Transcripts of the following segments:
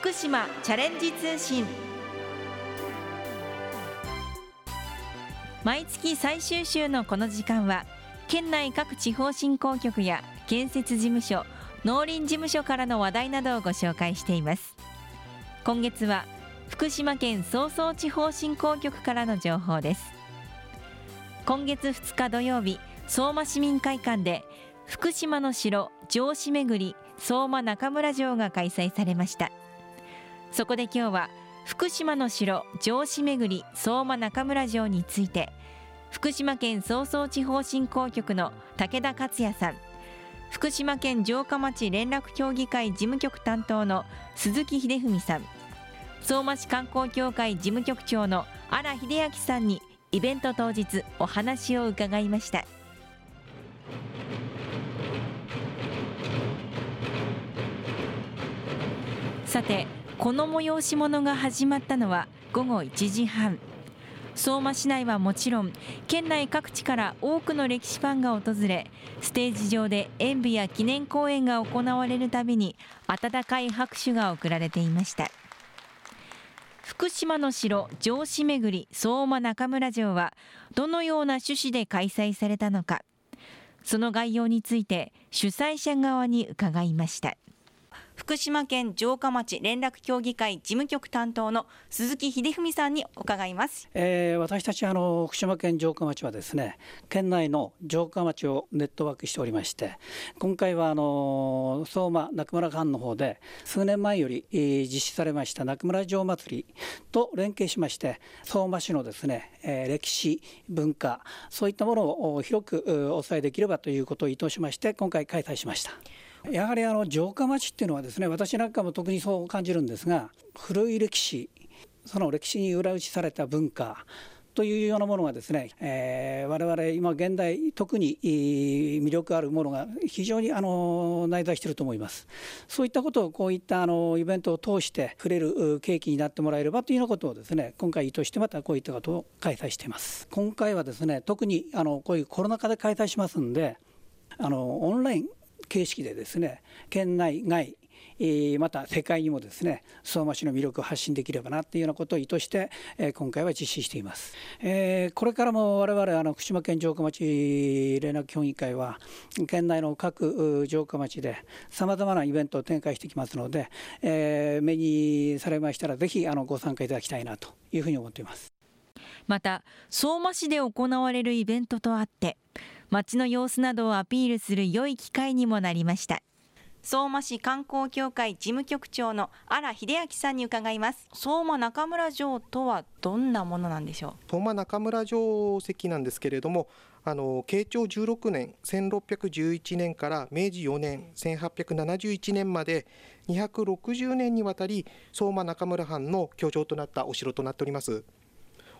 福島チャレンジ通信。毎月最終週のこの時間は県内各地方振興局や建設事務所農林事務所からの話題などをご紹介しています。今月は福島県総総地方振興局からの情報です。今月2日土曜日相馬市民会館で福島の城城址巡り相馬中村城が開催されました。そこで今日は福島の城城址巡り相馬中村城について福島県総総地方振興局の武田克也さん。福島県城下町連絡協議会事務局担当の鈴木秀文さん。相馬市観光協会事務局長の荒秀明さんにイベント当日お話を伺いました。さてこの催し物が始まったのは午後1時半。相馬市内はもちろん県内各地から多くの歴史ファンが訪れステージ上で演舞や記念公演が行われるたびに温かい拍手が送られていました。福島の城城址巡り相馬中村城はどのような趣旨で開催されたのかその概要について主催者側に伺いました。福島県城下町連絡協議会事務局担当の鈴木秀文さんに伺います、えー、私たちあの福島県城下町はですね県内の城下町をネットワークしておりまして今回はあの相馬中村藩の方で数年前より、えー、実施されました中村城祭りと連携しまして相馬市のですね、えー、歴史文化そういったものを広くお伝えできればということを意図しまして今回開催しました。やはりあの城下町っていうのはですね私なんかも特にそう感じるんですが古い歴史その歴史に裏打ちされた文化というようなものがですね、えー、我々今現代特に魅力あるものが非常にあの内在していると思います。そういったことをこういったあのイベントを通して触れる契機になってもらえればというようなことをですね今回意図してまたこういったことを開催しています。今回はですね特にあのこういうコロナ禍で開催しますんであのオンライン形式でですね県内外また世界にもですね相馬市の魅力を発信できればなというようなことを意図して今回は実施しています。これからも我々あの福島県城下町連絡協議会は県内の各城下町でさまざまなイベントを展開してきますので目にされましたらぜひあのご参加いただきたいなというふうに思っています。また相馬市で行われるイベントとあって街の様子などをアピールする良い機会にもなりました。相馬市観光協会事務局長の荒秀明さんに伺います。相馬中村城とはどんなものなんでしょう？相馬中村城跡なんですけれどもあの慶長16年1611年から明治4年1871年まで260年にわたり相馬中村藩の居城となったお城となっております。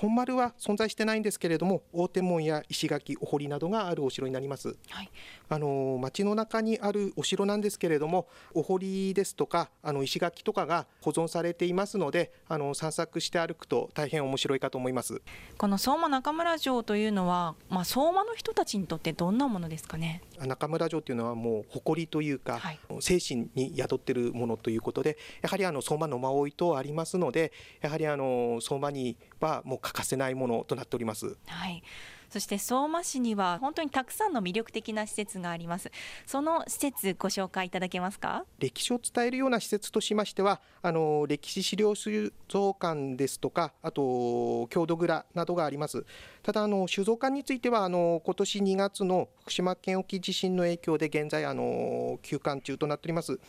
本丸は存在してないんですけれども大手門や石垣お堀などがあるお城になります、はい、あの町の中にあるお城なんですけれどもお堀ですとかあの石垣とかが保存されていますのであの散策して歩くと大変面白いかと思います。この相馬中村城というのは、まあ、相馬の人たちにとってどんなものですかね？中村城というのはもう誇りというか、はい、精神に宿っているものということでやはりあの相馬の馬追いとありますのでやはりあの相馬にはもう欠かせないものとなっております。はいそして相馬市には本当にたくさんの魅力的な施設があります。その施設ご紹介いただけますか？歴史を伝えるような施設としましてはあの歴史資料収蔵館ですとかあと郷土蔵などがあります。ただあの酒造館についてはあの今年2月の福島県沖地震の影響で現在あの休館中となっております。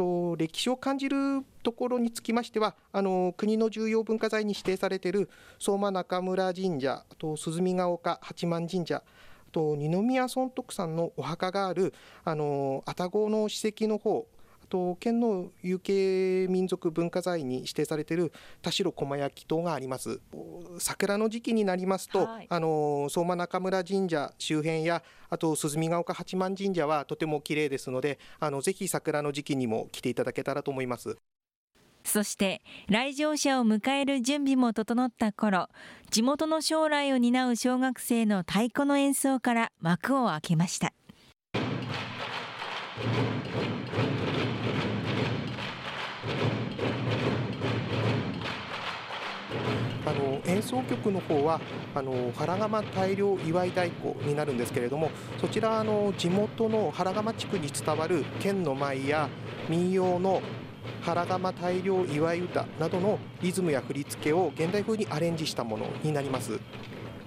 と歴史を感じるところにつきましてはあの国の重要文化財に指定されている相馬中村神社と鈴見ヶ丘八幡神社と二宮尊徳さんのお墓があるあの愛宕の史跡の方と県の有形民族文化財に指定されている田代駒焼島があります。桜の時期になりますと、はい、あの相馬中村神社周辺やあと鈴見ヶ丘八幡神社はとても綺麗ですのであのぜひ桜の時期にも来ていただけたらと思います。そして来場者を迎える準備も整った頃地元の将来を担う小学生の太鼓の演奏から幕を開けました演奏曲の方はあの原釜大量祝い太鼓になるんですけれどもそちらあの地元の原釜地区に伝わる県の舞や民謡の原釜大量祝い歌などのリズムや振り付けを現代風にアレンジしたものになります。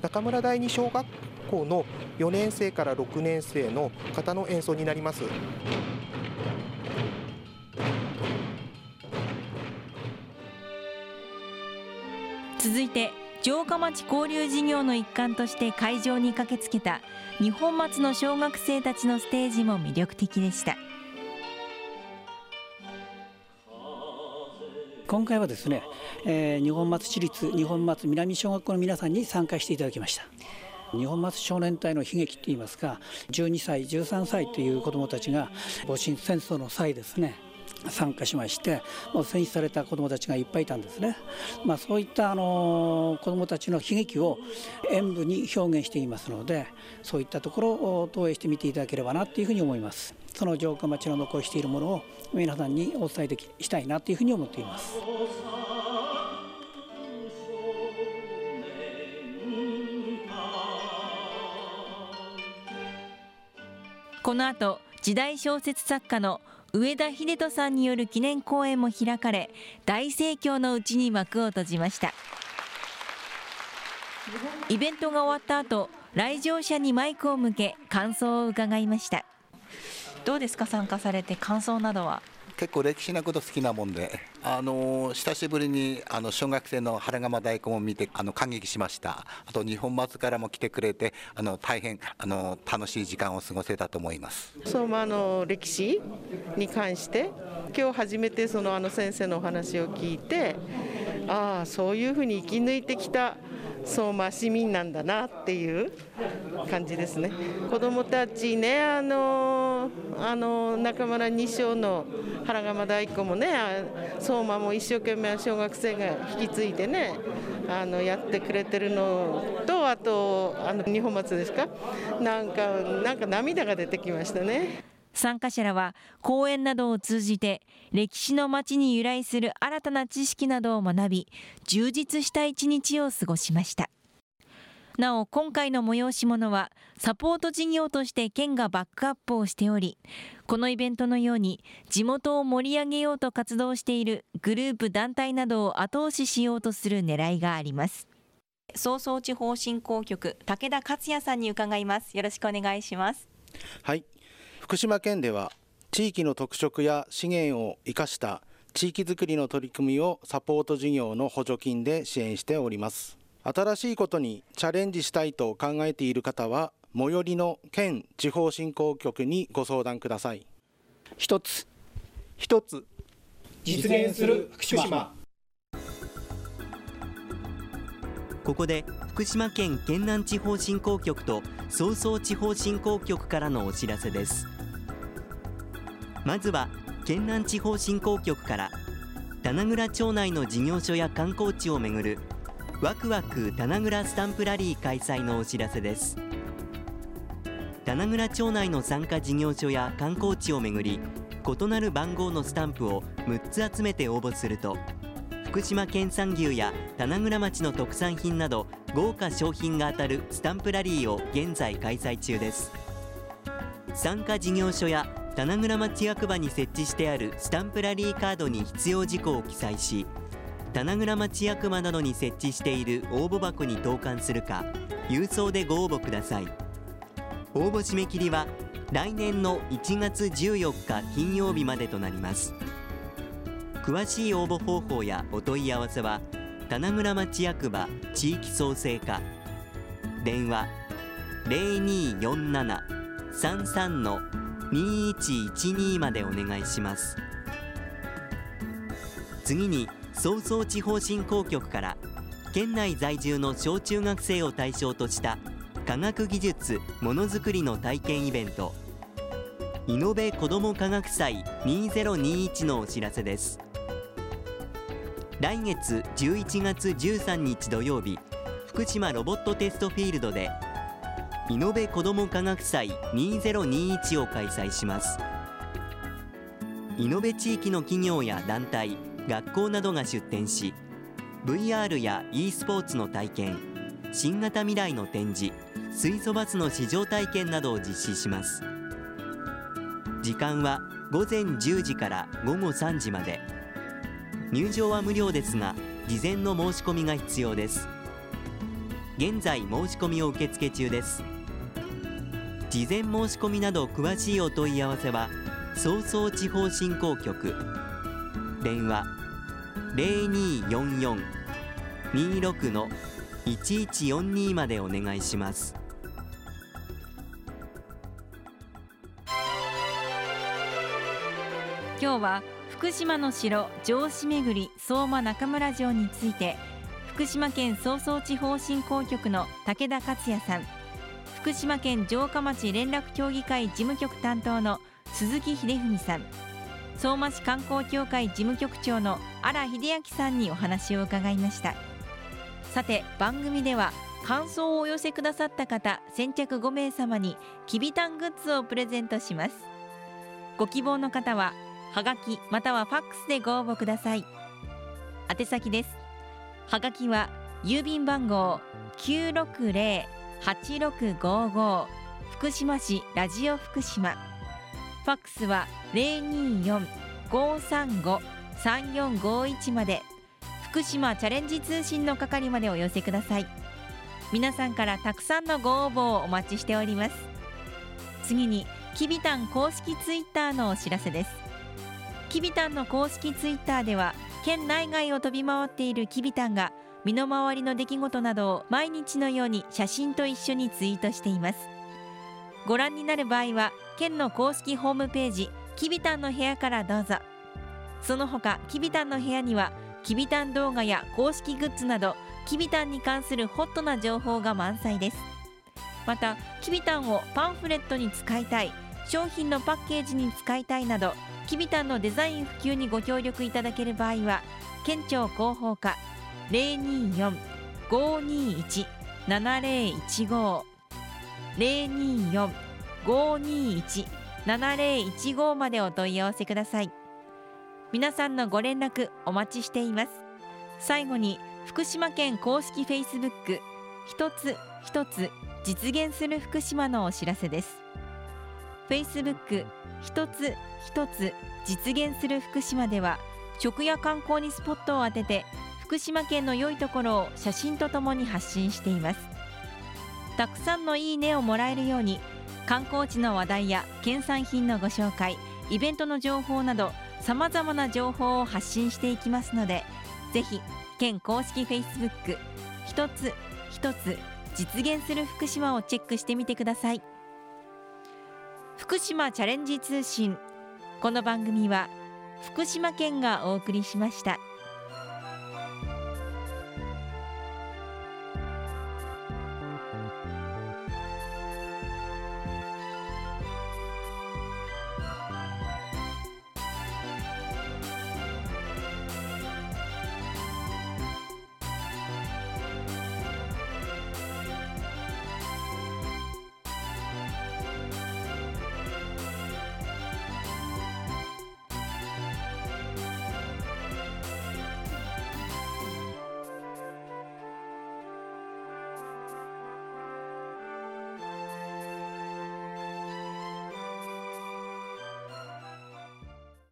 中村第二小学校の4年生から6年生の方の演奏になります。続いて城下町交流事業の一環として会場に駆けつけた日本松の小学生たちのステージも魅力的でした。今回はですね、えー、日本松市立日本松南小学校の皆さんに参加していただきました。日本松少年隊の悲劇といいますか12歳13歳という子どもたちが戊辰戦争の際ですね参加しましてもう戦死された子どもたちがいっぱいいたんですね、まあ、そういったあの子どもたちの悲劇を演舞に表現していますのでそういったところを投影してみていただければなというふうに思います。その城下町の残しているものを皆さんにお伝えできしたいなというふうに思っています。この後時代小説作家の上田秀人さんによる記念公演も開かれ大盛況のうちに幕を閉じました。イベントが終わった後来場者にマイクを向け感想を伺いました。どうですか参加されて感想などは？結構歴史なこと好きなもんで、あの久しぶりにあの小学生の原釜大根を見てあの感激しました。あと日本松からも来てくれて、あの大変あの楽しい時間を過ごせたと思います。相馬の歴史に関して今日初めてそのあの先生のお話を聞いて、ああそういうふうに生き抜いてきた。相馬市民なんだなっていう感じですね。子どもたちねあのあの中村二章の原釜大根もね相馬も一生懸命小学生が引き継いでねあのやってくれてるのとあとあの二本松ですか？なんかなんか涙が出てきましたね。参加者らは講演などを通じて歴史の街に由来する新たな知識などを学び充実した一日を過ごしましたなお今回の催し物はサポート事業として県がバックアップをしておりこのイベントのように地元を盛り上げようと活動しているグループ団体などを後押ししようとする狙いがあります。早々地方振興局武田克也さんに伺います。よろしくお願いします。はい。福島県では地域の特色や資源を生かした地域づくりの取り組みをサポート事業の補助金で支援しております新しいことにチャレンジしたいと考えている方は最寄りの県地方振興局にご相談ください。一つ。一つ。実現する福島。ここで福島県県南地方振興局と早々地方振興局からのお知らせです。まずは県南地方振興局から棚倉町内の事業所や観光地をめぐるワクワク棚倉スタンプラリー開催のお知らせです。棚倉町内の参加事業所や観光地をめぐり異なる番号のスタンプを6つ集めて応募すると福島県産牛や棚倉町の特産品など豪華商品が当たるスタンプラリーを現在開催中です。参加事業所や棚倉町役場に設置してあるスタンプラリーカードに必要事項を記載し棚倉町役場などに設置している応募箱に投函するか郵送でご応募ください。応募締め切りは来年の1月14日金曜日までとなります。詳しい応募方法やお問い合わせは棚村町役場地域創生課。電話0247-33の2112までお願いします。次に早々地方振興局から県内在住の小中学生を対象とした科学技術ものづくりの体験イベントイノベ子ども科学祭2021のお知らせです。来月11月13日土曜日福島ロボットテストフィールドでイノベ子ども科学祭2021を開催します。イノベ地域の企業や団体学校などが出展し VR や e スポーツの体験新型未来の展示水素バスの試乗体験などを実施します。時間は午前10時から午後3時まで。入場は無料ですが事前の申し込みが必要です。現在申し込みを受付中です。事前申し込みなど詳しいお問い合わせは早々地方振興局電話。0244-26の1142までお願いします。今日は福島の城城址巡り相馬中村城について福島県早々地方振興局の武田克也さん。福島県城下町連絡協議会事務局担当の鈴木秀文さん。相馬市観光協会事務局長の荒秀明さんにお話を伺いました。さて番組では感想をお寄せくださった方先着5名様にきびたんグッズをプレゼントします。ご希望の方ははがきまたはファックスでご応募ください。宛先です。はがきは郵便番号960-8655福島市ラジオ福島。ファックスは024-535-3451まで。福島チャレンジ通信の係までお寄せください。皆さんからたくさんのご応募をお待ちしております。次にきびたん公式ツイッターのお知らせです。きびたんの公式ツイッターでは県内外を飛び回っているきびたんが身の回りの出来事などを毎日のように写真と一緒にツイートしています。ご覧になる場合は県の公式ホームページきびたんの部屋からどうぞ。その他きびたんの部屋にはきびたん動画や公式グッズなどきびたんに関するホットな情報が満載です。またきびたんをパンフレットに使いたい商品のパッケージに使いたいなどきびたんのデザイン普及にご協力いただける場合は県庁広報課024-521-7015 024-521-7015までお問い合わせください。皆さんのご連絡お待ちしています。最後に福島県公式フェイスブック一つ一つ実現する福島のお知らせです。フェイスブック一つ一つ実現する福島では食や観光にスポットを当てて福島県の良いところを写真とともに発信しています。たくさんのいいねをもらえるように観光地の話題や県産品のご紹介イベントの情報などさまざまな情報を発信していきますのでぜひ県公式 Facebook 一つ一つ実現する福島をチェックしてみてください福島チャレンジ通信この番組は福島県がお送りしました。